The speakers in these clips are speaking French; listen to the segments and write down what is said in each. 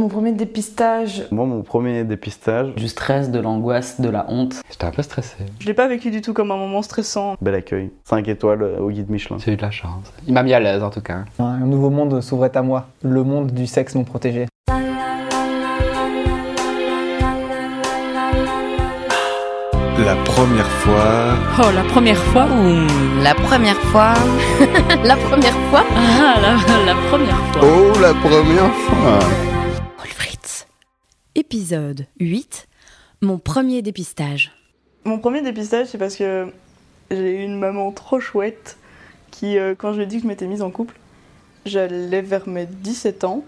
Mon premier dépistage, Moi, mon premier dépistage, Du stress, de l'angoisse, de la honte. J'étais un peu stressé. Je l'ai pas vécu du tout comme un moment stressant. bel accueil. 5 étoiles au guide Michelin. J'ai eu de la chance. Il m'a mis à l'aise en tout cas. Un nouveau monde s'ouvrait à moi, le monde du sexe non protégé. La première fois. Oh, la première fois Ouh, la première fois. la première fois. Ah, la, la première fois. Oh, la première fois. Épisode 8. Mon premier dépistage. Mon premier dépistage, c'est parce que j'ai eu une maman trop chouette qui, euh, quand je lui ai dit que je m'étais mise en couple, j'allais vers mes 17 ans.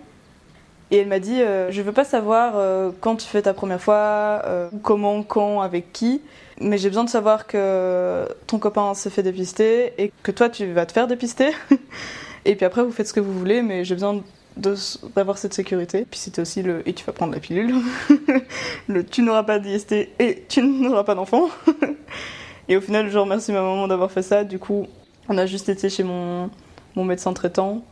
Et elle m'a dit euh, Je veux pas savoir euh, quand tu fais ta première fois, comment, quand, avec qui, mais j'ai besoin de savoir que ton copain se fait dépister et que toi tu vas te faire dépister. et puis après, vous faites ce que vous voulez, mais j'ai besoin d'avoir cette sécurité. Puis c'était aussi le Et tu vas prendre la pilule. le Tu n'auras pas d'IST et tu n'auras pas d'enfant. Et au final, je remercie ma maman d'avoir fait ça. Du coup, on a juste été chez mon, mon médecin traitant,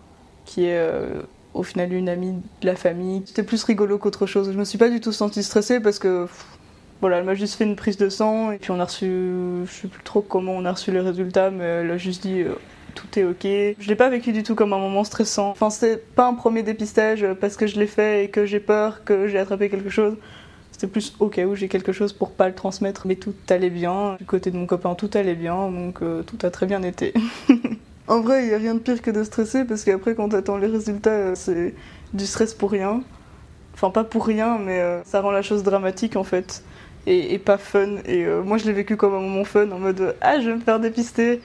qui est euh, au final une amie de la famille. C'était plus rigolo qu'autre chose. Je me suis pas du tout sentie stressée parce que voilà, elle m'a juste fait une prise de sang et puis on a reçu, je sais plus trop comment on a reçu les résultats, mais elle a juste dit euh, tout est ok. Je l'ai pas vécu du tout comme un moment stressant. Enfin, c'était pas un premier dépistage parce que je l'ai fait et que j'ai peur que j'ai attrapé quelque chose. C'était plus au cas où j'ai quelque chose pour pas le transmettre, mais tout allait bien. Du côté de mon copain, tout allait bien, donc euh, tout a très bien été. en vrai, il y a rien de pire que de stresser parce qu'après, quand t'attends les résultats, euh, c'est du stress pour rien. Enfin, pas pour rien, mais euh, ça rend la chose dramatique en fait. Et, pas fun. Et moi, je l'ai vécu comme un moment fun en mode Ah, je vais me faire dépister.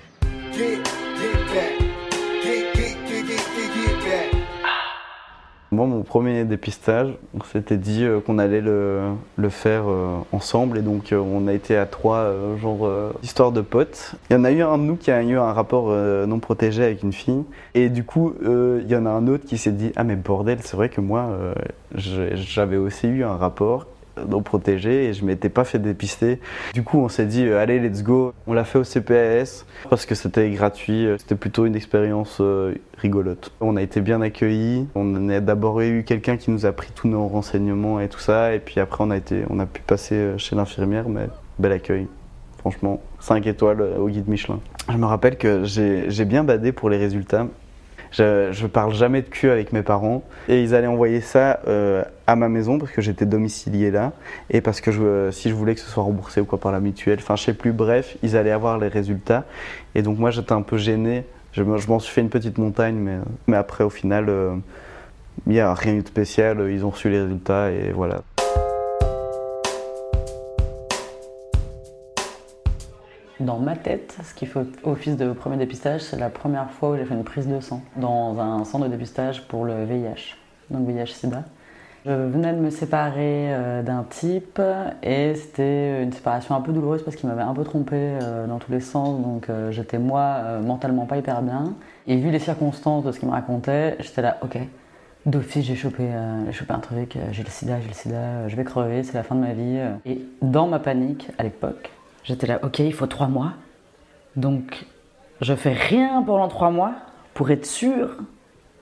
Mon premier dépistage, on s'était dit euh, qu'on allait le, le faire euh, ensemble et donc euh, on a été à trois, genre histoire de potes. Il y en a eu un de nous qui a eu un rapport non protégé avec une fille et du coup, il y en a un autre qui s'est dit Ah, mais bordel, c'est vrai que moi, j'avais aussi eu un rapport non protégé et je m'étais pas fait dépister. Du coup, on s'est dit euh, Allez, let's go. On l'a fait au CPAS parce que c'était gratuit, euh, c'était plutôt une expérience euh, rigolote. On a été bien accueillis. On a d'abord eu quelqu'un qui nous a pris tous nos renseignements et tout ça, et puis après on a été, on a pu passer chez l'infirmière, mais bel accueil. Franchement, 5 étoiles au guide Michelin. Je me rappelle que j'ai bien badé pour les résultats. Je, je parle jamais de cul avec mes parents et ils allaient envoyer ça euh, à ma maison parce que j'étais domicilié là et parce que je, si je voulais que ce soit remboursé ou quoi par la mutuelle, enfin je sais plus, bref, ils allaient avoir les résultats et donc moi j'étais un peu gêné. Je, me- je m'en suis fait une petite montagne, mais, mais après au final, euh, il n'y a rien de spécial. Ils ont reçu les résultats et voilà. Dans ma tête, ce qui fait office de premier dépistage, c'est la première fois où j'ai fait une prise de sang dans un centre de dépistage pour le VIH, donc VIH-Sida. Je venais de me séparer euh, d'un type et c'était une séparation un peu douloureuse parce qu'il m'avait un peu trompé euh, dans tous les sens, donc euh, j'étais moi mentalement pas hyper bien. Et vu les circonstances de ce qu'il me racontait, j'étais là, ok, d'office j'ai chopé, chopé un truc, j'ai le sida, j'ai le sida, je vais crever, c'est la fin de ma vie. Et dans ma panique à l'époque, j'étais là, ok, il faut trois mois, donc je fais rien pendant trois mois pour être sûr,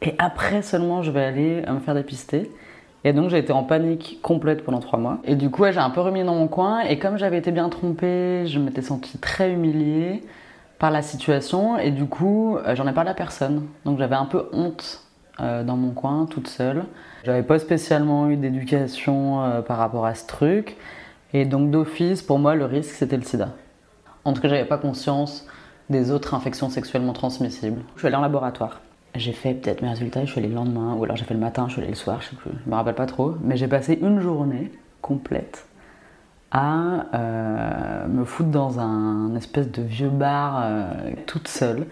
et après seulement je vais aller euh, me faire dépister. Et donc j'ai été en panique complète pendant trois mois. Et du coup, j'ai un peu remis dans mon coin. Et comme j'avais été bien trompée, je m'étais sentie très humiliée par la situation. Et du coup, euh, j'en ai parlé à personne. Donc j'avais un peu honte euh, dans mon coin, toute seule. J'avais pas spécialement eu d'éducation par rapport à ce truc. Et donc d'office, pour moi, le risque, c'était le sida. En tout cas, j'avais pas conscience des autres infections sexuellement transmissibles. Je suis allée en laboratoire. J'ai fait peut-être mes résultats, je suis allée le lendemain, ou alors j'ai fait le matin, je suis allée le soir, je sais plus, je me rappelle pas trop. Mais j'ai passé une journée complète à euh, me foutre dans un espèce de vieux bar euh, toute seule,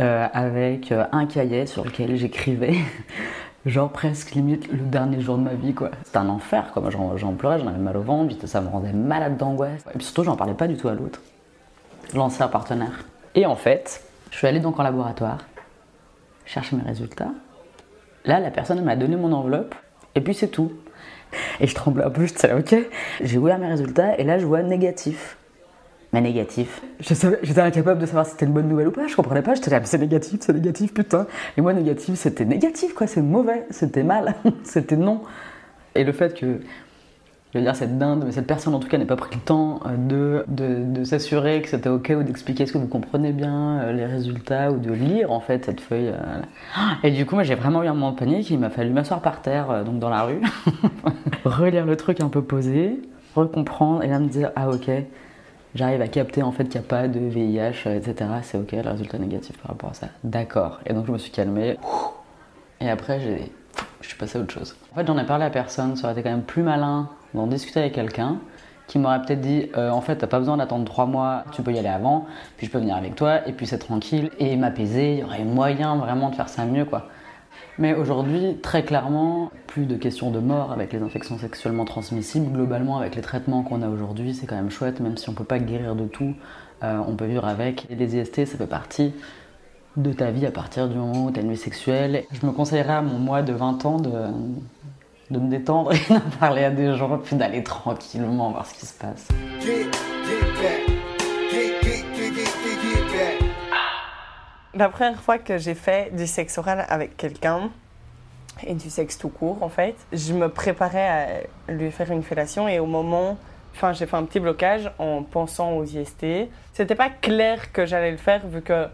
euh, avec un cahier sur lequel j'écrivais, genre presque limite le dernier jour de ma vie quoi. C'était un enfer quoi, j'en, pleurais, j'en avais mal au ventre, ça me rendait malade d'angoisse. Et puis surtout j'en parlais pas du tout à l'autre, l'ancien partenaire. Et en fait, je suis allée donc en laboratoire, chercher mes résultats. Là, la personne m'a donné mon enveloppe, et puis c'est tout. Et je tremblais un peu, j'étais là, ok. J'ai ouvert mes résultats, et là, je vois négatif. Mais négatif. Je J'étais incapable de savoir si c'était une bonne nouvelle ou pas, je comprenais pas, j'étais là, c'est négatif, c'est négatif, putain. Et moi, négatif, c'était négatif, quoi, c'est mauvais, c'était mal, c'était non. Et le fait que, je veux dire, cette dinde, mais cette personne en tout cas n'ait pas pris le temps euh, de, de, s'assurer que c'était ok ou d'expliquer ce que vous comprenez bien euh, les résultats ou de lire en fait cette feuille. euh. Et du coup, moi j'ai vraiment eu un moment de panique. Il m'a fallu m'asseoir par terre, donc dans la rue, relire le truc un peu posé, recomprendre et là me dire ah ok. J'arrive à capter en fait qu'il n'y a pas de VIH, euh, etc. C'est ok, le résultat négatif par rapport à ça. D'accord. Et donc je me suis calmée. Et après, je suis passé à autre chose. En fait, j'en ai parlé à personne. Ça aurait été quand même plus malin d'en discuter avec quelqu'un qui m'aurait peut-être dit euh, en fait, t'as pas besoin d'attendre trois mois, tu peux y aller avant, puis je peux venir avec toi, et puis c'est tranquille, et m'apaiser. Il y aurait moyen vraiment de faire ça mieux, quoi. Mais aujourd'hui, très clairement, plus de questions de mort avec les infections sexuellement transmissibles. Globalement, avec les traitements qu'on a aujourd'hui, c'est quand même chouette, même si on peut pas guérir de tout, euh, on peut vivre avec. Et les IST, ça fait partie de ta vie à partir du moment où tu as une vie sexuelle. Je me conseillerais à mon moi de 20 ans de, de me détendre et d'en parler à des gens, puis d'aller tranquillement voir ce qui se passe. La première fois que j'ai fait du sexe oral avec quelqu'un, et du sexe tout court en fait, je me préparais à lui faire une fellation et au moment, enfin j'ai fait un petit blocage en pensant aux IST. C'était pas clair que j'allais le faire vu que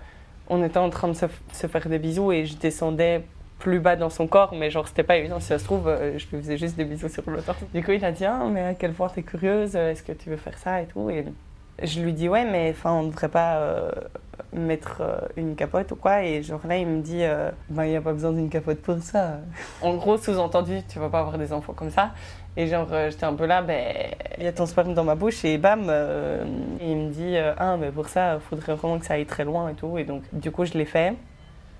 on était en train de se, faire des bisous et je descendais plus bas dans son corps, mais genre c'était pas évident. Si ça se trouve, euh, je lui faisais juste des bisous sur le torse. Du coup, il a dit ah, mais à quel point t'es curieuse, est-ce que tu veux faire ça et tout. Et je lui dis ouais, mais enfin on devrait pas euh, mettre euh, une capote ou quoi. Et genre là, il me dit euh, bah il y a pas besoin d'une capote pour ça. en gros, sous-entendu, tu vas pas avoir des enfants comme ça. Et genre, j'étais un peu là, ben, il y a ton sperme dans ma bouche et bam, il me dit, ah, mais pour ça, il faudrait vraiment que ça aille très loin et tout. Et donc, du coup, je l'ai fait.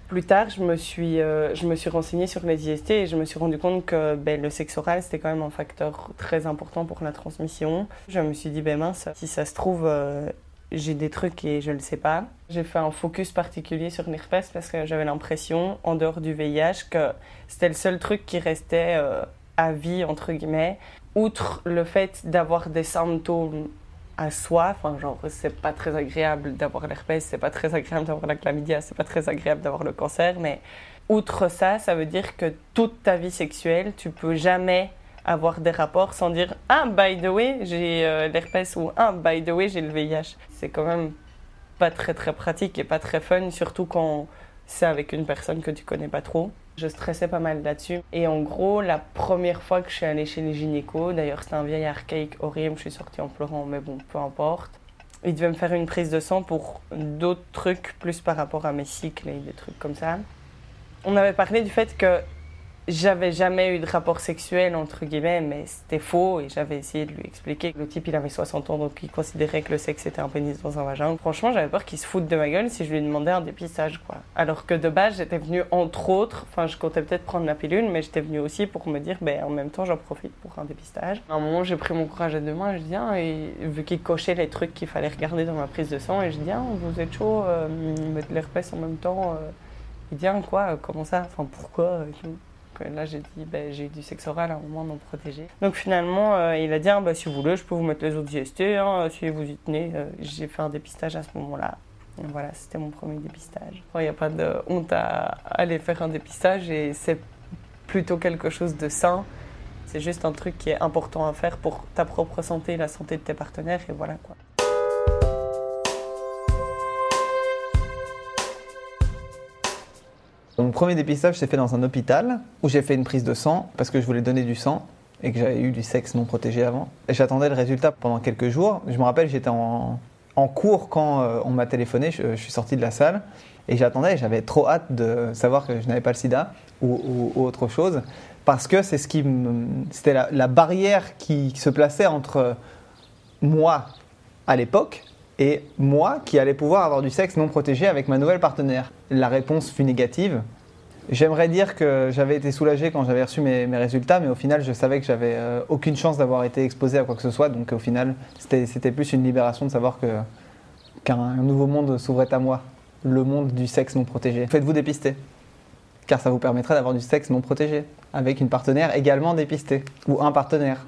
Plus tard, je me suis, euh, je me suis renseignée sur les IST et je me suis rendu compte que ben, le sexe oral, c'était quand même un facteur très important pour la transmission. Je me suis dit, ben mince, si ça se trouve, euh, j'ai des trucs et je ne le sais pas. J'ai fait un focus particulier sur l'herpès parce que j'avais l'impression, en dehors du VIH, que c'était le seul truc qui restait euh, à vie, entre guillemets. Outre le fait d'avoir des symptômes à soi, enfin genre c'est pas très agréable d'avoir l'herpès, c'est pas très agréable d'avoir la chlamydia, c'est pas très agréable d'avoir le cancer, mais outre ça, ça veut dire que toute ta vie sexuelle, tu peux jamais avoir des rapports sans dire ah by the way j'ai euh, l'herpès ou ah by the way j'ai le VIH. C'est quand même pas très très pratique et pas très fun, surtout quand c'est avec une personne que tu connais pas trop. Je stressais pas mal là-dessus. Et en gros, la première fois que je suis allée chez les gynécos, d'ailleurs c'était un vieil archaïque horrible, je suis sortie en pleurant, mais bon, peu importe. Ils devaient me faire une prise de sang pour d'autres trucs, plus par rapport à mes cycles et des trucs comme ça. On avait parlé du fait que j'avais jamais eu de rapport sexuel, entre guillemets, mais c'était faux et j'avais essayé de lui expliquer. Le type, il avait 60 ans, donc il considérait que le sexe était un pénis dans un vagin. Franchement, j'avais peur qu'il se foute de ma gueule si je lui demandais un dépistage, quoi. Alors que de base, j'étais venue, entre autres, enfin, je comptais peut-être prendre la pilule, mais j'étais venue aussi pour me dire, ben, en même temps, j'en profite pour un dépistage. À un moment, j'ai pris mon courage à deux mains je dis, ah, et vu qu'il cochait les trucs qu'il fallait regarder dans ma prise de sang, et je dis, ah, vous êtes chaud, euh, mettre l'herpès en même temps. euh. Il dit, ah, quoi, comment ça, enfin, pourquoi là, j'ai dit, ben, j'ai eu du sexe oral à un moment non protégé. Donc finalement, euh, il a dit, ah, bah, si vous voulez, je peux vous mettre les autres IST, hein, si vous y tenez. Euh, j'ai fait un dépistage à ce moment-là. Et Voilà, c'était mon premier dépistage. Il n'y a pas de honte à aller faire un dépistage et c'est plutôt quelque chose de sain. C'est juste un truc qui est important à faire pour ta propre santé la santé de tes partenaires et voilà quoi. Mon premier dépistage s'est fait dans un hôpital où j'ai fait une prise de sang parce que je voulais donner du sang et que j'avais eu du sexe non protégé avant. Et j'attendais le résultat pendant quelques jours. Je me rappelle, j'étais en, cours quand euh, on m'a téléphoné, je, suis sorti de la salle et j'attendais j'avais trop hâte de savoir que je n'avais pas le sida ou, autre chose parce que c'est ce qui c'était la, la barrière qui se plaçait entre moi à l'époque et moi qui allais pouvoir avoir du sexe non protégé avec ma nouvelle partenaire. La réponse fut négative. J'aimerais dire que j'avais été soulagé quand j'avais reçu mes, résultats, mais au final, je savais que j'avais euh, aucune chance d'avoir été exposé à quoi que ce soit. Donc au final, c'était plus une libération de savoir qu'un un nouveau monde s'ouvrait à moi, le monde du sexe non protégé. Faites-vous dépister, car ça vous permettrait d'avoir du sexe non protégé, avec une partenaire également dépistée, ou un partenaire.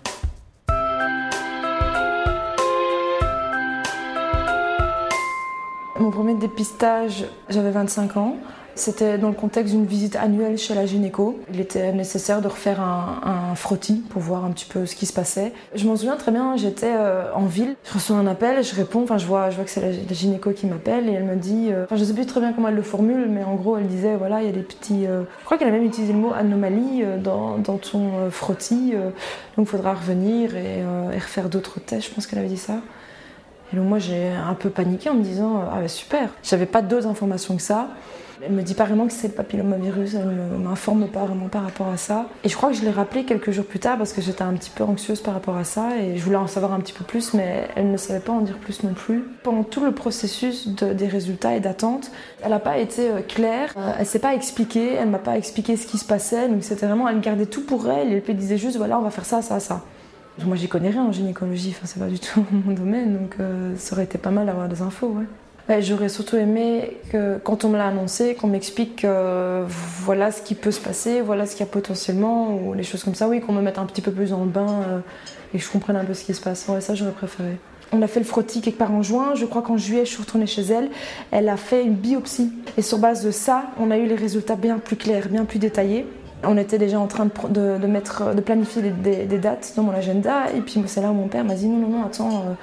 Mon premier dépistage, j'avais 25 ans. C'était dans le contexte d'une visite annuelle chez la gynéco. Il était nécessaire de refaire un, frottis pour voir un petit peu ce qui se passait. Je m'en souviens très bien, j'étais euh, en ville, je reçois un appel, je réponds, enfin je vois, je vois que c'est la, la gynéco qui m'appelle et elle me dit, euh, enfin je sais plus très bien comment elle le formule, mais en gros elle disait voilà il y a des petits, euh, je crois qu'elle a même utilisé le mot anomalie euh, dans, dans ton frottis, donc il faudra revenir et, et refaire d'autres tests, je pense qu'elle avait dit ça. Et donc moi j'ai un peu paniqué en me disant ah bah super, j'avais pas d'autres informations que ça. Elle me dit pas vraiment que c'est le papillomavirus, elle ne m'informe pas vraiment par rapport à ça. Et je crois que je l'ai rappelé quelques jours plus tard parce que j'étais un petit peu anxieuse par rapport à ça et je voulais en savoir un petit peu plus, mais elle ne savait pas en dire plus non plus. Pendant tout le processus de- des résultats et d'attente, elle n'a pas été euh, claire, euh, elle s'est pas expliquée, elle m'a pas expliqué ce qui se passait, donc c'était vraiment, elle gardait tout pour elle et elle disait juste voilà on va faire ça, ça, ça. Moi j'y connais rien en gynécologie, enfin, c'est pas du tout mon domaine, donc euh, ça aurait été pas mal d'avoir des infos. J'aurais surtout aimé que quand on me l'a annoncé, qu'on m'explique que voilà ce qui peut se passer, voilà ce qu'il y a potentiellement, ou les choses comme ça, oui, qu'on me mette un petit peu plus dans le bain euh, et que je comprenne un peu ce qui se passe. Ouais, ça j'aurais préféré. On a fait le frottis quelque part en juin, je crois qu'en juillet je suis retournée chez elle, elle a fait une biopsie. Et sur base de ça, on a eu les résultats bien plus clairs, bien plus détaillés. On était déjà en train de, de, mettre, de planifier des, dates dans mon agenda. Et puis c'est là où mon père m'a dit non, non, non, attends, euh,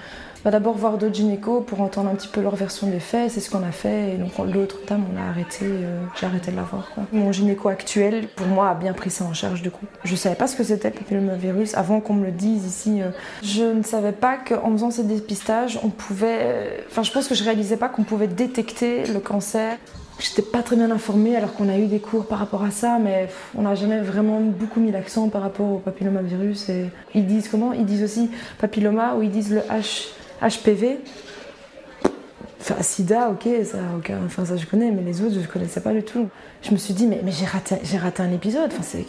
va d'abord voir d'autres gynécos pour entendre un petit peu leur version des faits. C'est ce qu'on a fait. Et donc l'autre dame, on a arrêté, euh, j'ai arrêté de la voir. Mon gynéco actuel, pour moi, a bien pris ça en charge du coup. Je savais pas ce que c'était le papillomavirus avant qu'on me le dise ici. euh. Je ne savais pas qu'en faisant ces dépistages, on pouvait. euh, Enfin, je pense que je réalisais pas qu'on pouvait détecter le cancer J'étais pas très bien informée alors qu'on a eu des cours par rapport à ça, mais on n'a jamais vraiment beaucoup mis l'accent par rapport au papillomavirus. Et ils disent comment? Ils disent aussi papilloma ou ils disent le H, HPV. Enfin, sida, ok, ça, aucun- enfin, ça je connais, mais les autres je connaissais pas du tout. Je me suis dit, mais, mais j'ai raté, raté un épisode. Enfin, c'est,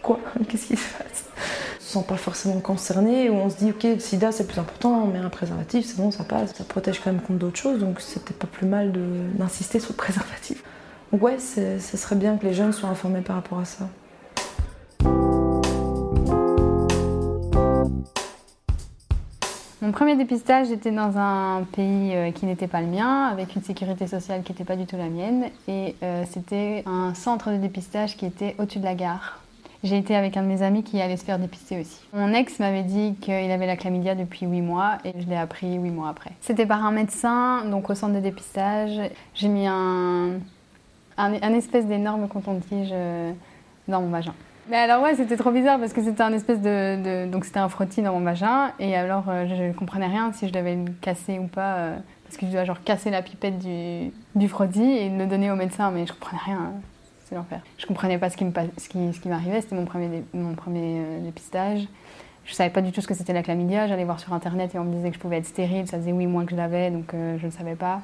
quoi? Qu'est-ce qui se passe? Pas forcément concerné, ou on se dit, ok, sida c'est plus important, on met un préservatif, c'est bon, ça passe, ça protège quand même contre d'autres choses, donc c'était pas plus mal d'insister sur le préservatif. Donc ouais, ce serait bien que les jeunes soient informés par rapport à ça. Mon premier dépistage, j'étais dans un pays euh, qui n'était pas le mien, avec une sécurité sociale qui n'était pas du tout la mienne. Et euh, c'était un centre de dépistage qui était au-dessus de la gare. J'ai été avec un de mes amis qui allait se faire dépister aussi. Mon ex m'avait dit qu'il avait la chlamydia depuis 8 mois et je l'ai appris 8 mois après. C'était par un médecin, donc au centre de dépistage. J'ai mis un, un, espèce d'énorme coton-tige euh, dans mon vagin. Mais alors ouais, c'était trop bizarre parce que c'était un espèce de, donc c'était un frottis dans mon vagin et alors euh, je, ne comprenais rien si je devais le casser ou pas euh, parce que je dois genre casser la pipette du, du frottis et le donner au médecin mais je comprenais rien. C'est l'enfer. Je comprenais pas ce qui m'arrivait. C'était mon premier euh, dépistage. Je savais pas du tout ce que c'était la chlamydia. J'allais voir sur internet et on me disait que je pouvais être stérile. Ça faisait huit mois que je l'avais donc euh, je ne savais pas.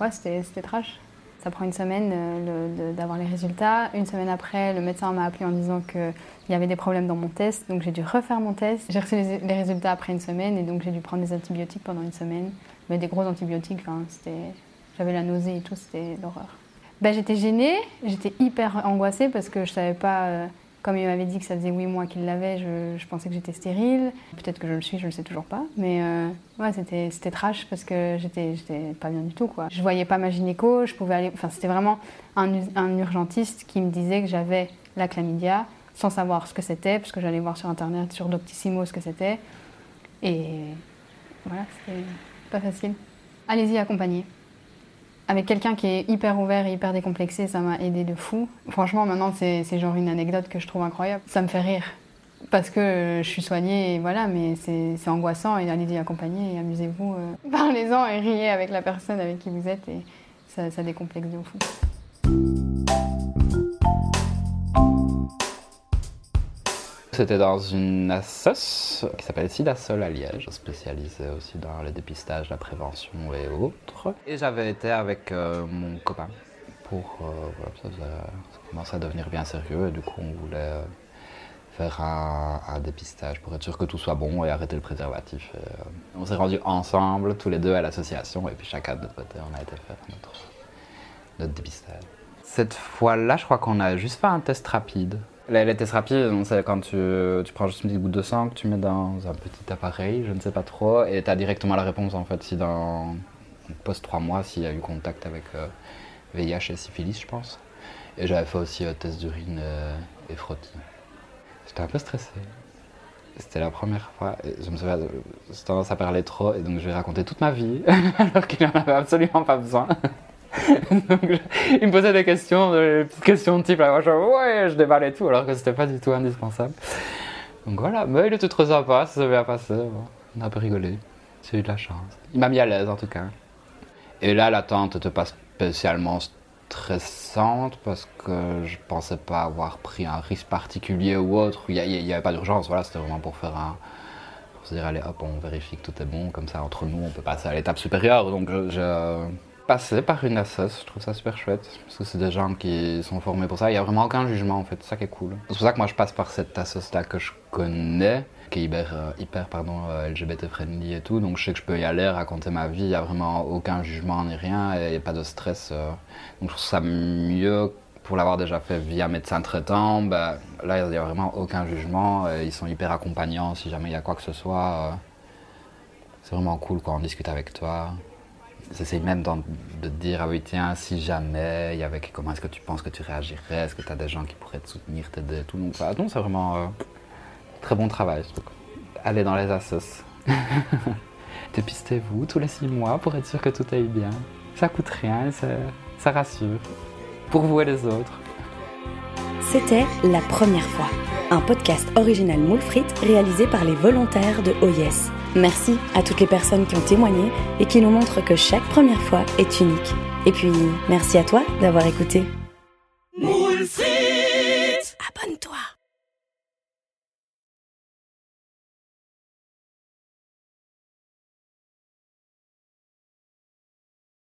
Ouais, c'était trash. Ça prend une semaine euh, d'avoir les résultats. Une semaine après, le médecin m'a appelé en disant qu'il y avait des problèmes dans mon test. Donc j'ai dû refaire mon test. J'ai reçu les, résultats après une semaine et donc j'ai dû prendre des antibiotiques pendant une semaine. Mais des gros antibiotiques, c'était... j'avais la nausée et tout, c'était l'horreur. Ben, j'étais gênée, j'étais hyper angoissée parce que je savais pas... euh, comme il m'avait dit que ça faisait huit mois qu'il l'avait, je, pensais que j'étais stérile. Peut-être que je le suis, je le sais toujours pas. Mais euh, ouais, c'était, trash parce que j'étais, j'étais pas bien du tout. Quoi. Je voyais pas ma gynéco, je pouvais aller. Enfin, c'était vraiment un urgentiste qui me disait que j'avais la chlamydia sans savoir ce que c'était, parce que j'allais voir sur internet, sur Doctissimo, ce que c'était. Et voilà, c'était pas facile. Allez-y, accompagner. Avec quelqu'un qui est hyper ouvert et hyper décomplexé, ça m'a aidé de fou. Franchement, maintenant, c'est genre une anecdote que je trouve incroyable. Ça me fait rire. Parce que euh, je suis soignée, et voilà, mais c'est angoissant. Et allez-y accompagner et amusez-vous. euh. Parlez-en et riez avec la personne avec qui vous êtes. Et ça, ça décomplexe de fou. C'était dans une assoce qui s'appelle Sidasol à Liège, spécialisée aussi dans le dépistage, la prévention et autres. Et j'avais été avec euh, mon copain pour. euh, voilà, ça, ça commençait à devenir bien sérieux et du coup on voulait euh, faire un, dépistage pour être sûr que tout soit bon et arrêter le préservatif. On s'est rendus ensemble, tous les deux à l'association et puis chacun de notre côté on a été faire notre dépistage. Cette fois-là, je crois qu'on a juste fait un test rapide. Tests rapides, donc, c'est quand tu, prends juste une petite goutte de sang que tu mets dans un petit appareil, je ne sais pas trop, et tu as directement la réponse en fait si dans post trois mois, s'il y a eu contact avec, euh, VIH et syphilis, je pense. Et j'avais fait aussi euh, test d'urine euh, et frottis. J'étais un peu stressé. C'était la première fois. Et je me souviens, euh, j'ai tendance à parler trop et donc je vais raconter toute ma vie alors qu'il n'en avait absolument pas besoin. il me posait des questions, des petites questions de type, là, moi je, ouais, je déballais tout alors que c'était pas du tout indispensable. Donc voilà, mais il était très sympa, ça s'est bien passé. On a un peu rigolé. J'ai eu de la chance. Il m'a mis à l'aise en tout cas. Et là, l'attente n'était pas spécialement stressante parce que je pensais pas avoir pris un risque particulier ou autre. Il n'y avait pas d'urgence, voilà, c'était vraiment pour faire un. Pour se dire, allez hop, on vérifie que tout est bon, comme ça entre nous on peut passer à l'étape supérieure. Donc je passais par une assesse, je trouve ça super chouette parce que c'est des gens qui sont formés pour ça. Il n'y a vraiment aucun jugement en fait, c'est ça qui est cool. C'est pour ça que moi je passe par cette assesse là que je connais qui est hyper, euh, hyper pardon, euh, LGBT friendly et tout, donc je sais que je peux y aller, raconter ma vie, il n'y a vraiment aucun jugement ni rien, et il n'y a pas de stress. euh. donc je trouve ça mieux pour l'avoir déjà fait via médecin traitant, ben, là il n'y a vraiment aucun jugement, ils sont hyper accompagnants si jamais il y a quoi que ce soit. c'est vraiment cool quand on discute avec toi. Ils essayent même de dire, ah oui tiens, si jamais il y comment est-ce que tu penses que tu réagirais, est-ce que tu as des gens qui pourraient te soutenir, t'aider, tout? Donc, ça, non, c'est vraiment... euh, Très bon travail. Allez dans les assos. Dépistez-vous tous les six mois pour être sûr que tout aille bien. Ça coûte rien ça, ça rassure. Pour vous et les autres. C'était La Première fois, un podcast original moule frites réalisé par les volontaires de OYES. Merci à toutes les personnes qui ont témoigné et qui nous montrent que chaque première fois est unique. Et puis, merci à toi d'avoir écouté.